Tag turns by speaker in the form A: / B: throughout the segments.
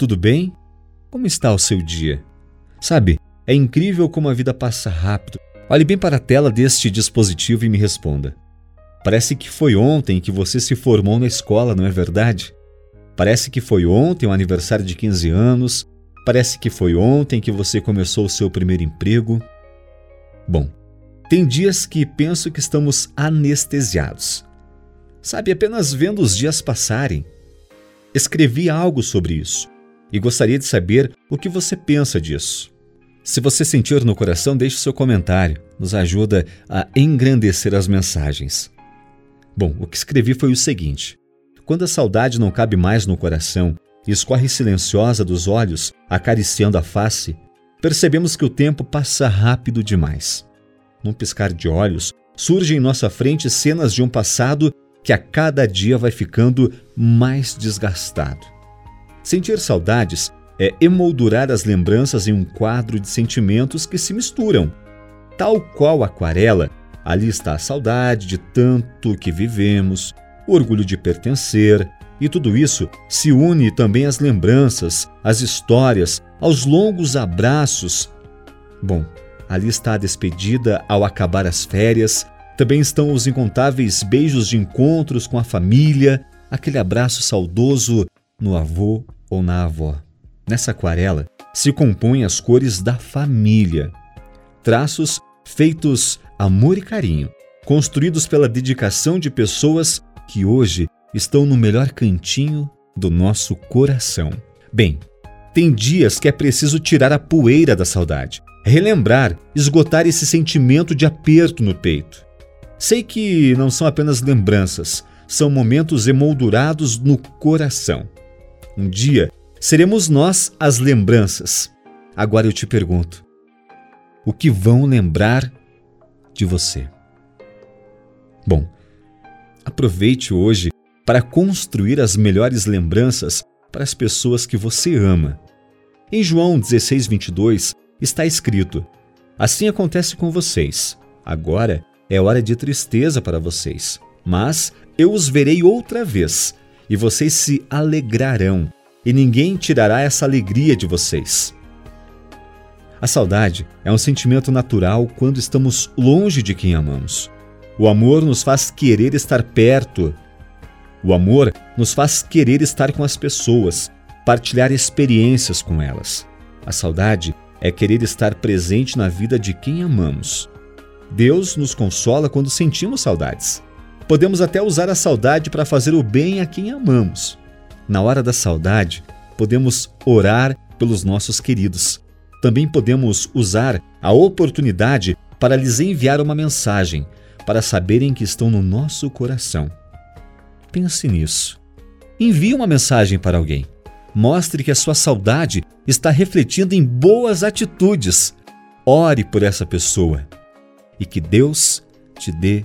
A: tudo bem? Como está o seu dia? Sabe, é incrível como a vida passa rápido. Olhe bem para a tela deste dispositivo e me responda. Parece que foi ontem que você se formou na escola, não é verdade? Parece que foi ontem o aniversário de 15 anos. Parece que foi ontem que você começou o seu primeiro emprego. Bom, tem dias que penso que estamos anestesiados. Sabe, apenas vendo os dias passarem. Escrevi algo sobre isso e gostaria de saber o que você pensa disso. Se você sentir no coração, deixe seu comentário. Nos ajuda a engrandecer as mensagens. Bom, o que escrevi foi o seguinte: quando a saudade não cabe mais no coração e escorre silenciosa dos olhos, acariciando a face, percebemos que o tempo passa rápido demais. Num piscar de olhos, surgem em nossa frente cenas de um passado que a cada dia vai ficando mais desgastado. Sentir saudades é emoldurar as lembranças em um quadro de sentimentos que se misturam. Tal qual aquarela, ali está a saudade de tanto que vivemos, orgulho de pertencer, e tudo isso se une também às lembranças, às histórias, aos longos abraços. Bom, ali está a despedida ao acabar as férias, também estão os incontáveis beijos de encontros com a família, aquele abraço saudoso no avô ou na avó. Nessa aquarela se compõem as cores da família. Traços feitos amor e carinho, construídos pela dedicação de pessoas que hoje estão no melhor cantinho do nosso coração. Bem, tem dias que é preciso tirar a poeira da saudade, relembrar, esgotar esse sentimento de aperto no peito. Sei que não são apenas lembranças, são momentos emoldurados no coração. Um dia Seremos nós as lembranças. Agora eu te pergunto: o que vão lembrar de você? Bom, aproveite hoje para construir as melhores lembranças para as pessoas que você ama. Em João 16, 22 está escrito: Assim acontece com vocês. Agora é hora de tristeza para vocês, mas eu os verei outra vez e vocês se alegrarão e ninguém tirará essa alegria de vocês. A saudade é um sentimento natural quando estamos longe de quem amamos. O amor nos faz querer estar perto. O amor nos faz querer estar com as pessoas, partilhar experiências com elas. A saudade é querer estar presente na vida de quem amamos. Deus nos consola quando sentimos saudades. Podemos até usar a saudade para fazer o bem a quem amamos. Na hora da saudade, podemos orar pelos nossos queridos. Também podemos usar a oportunidade para lhes enviar uma mensagem, para saberem que estão no nosso coração. Pense nisso. Envie uma mensagem para alguém. Mostre que a sua saudade está refletindo em boas atitudes. Ore por essa pessoa e que Deus te dê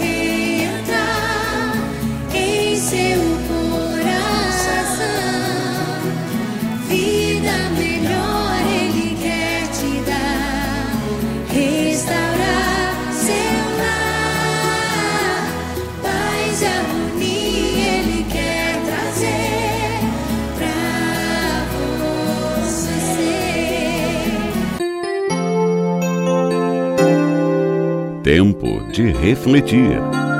B: Tempo de refletir.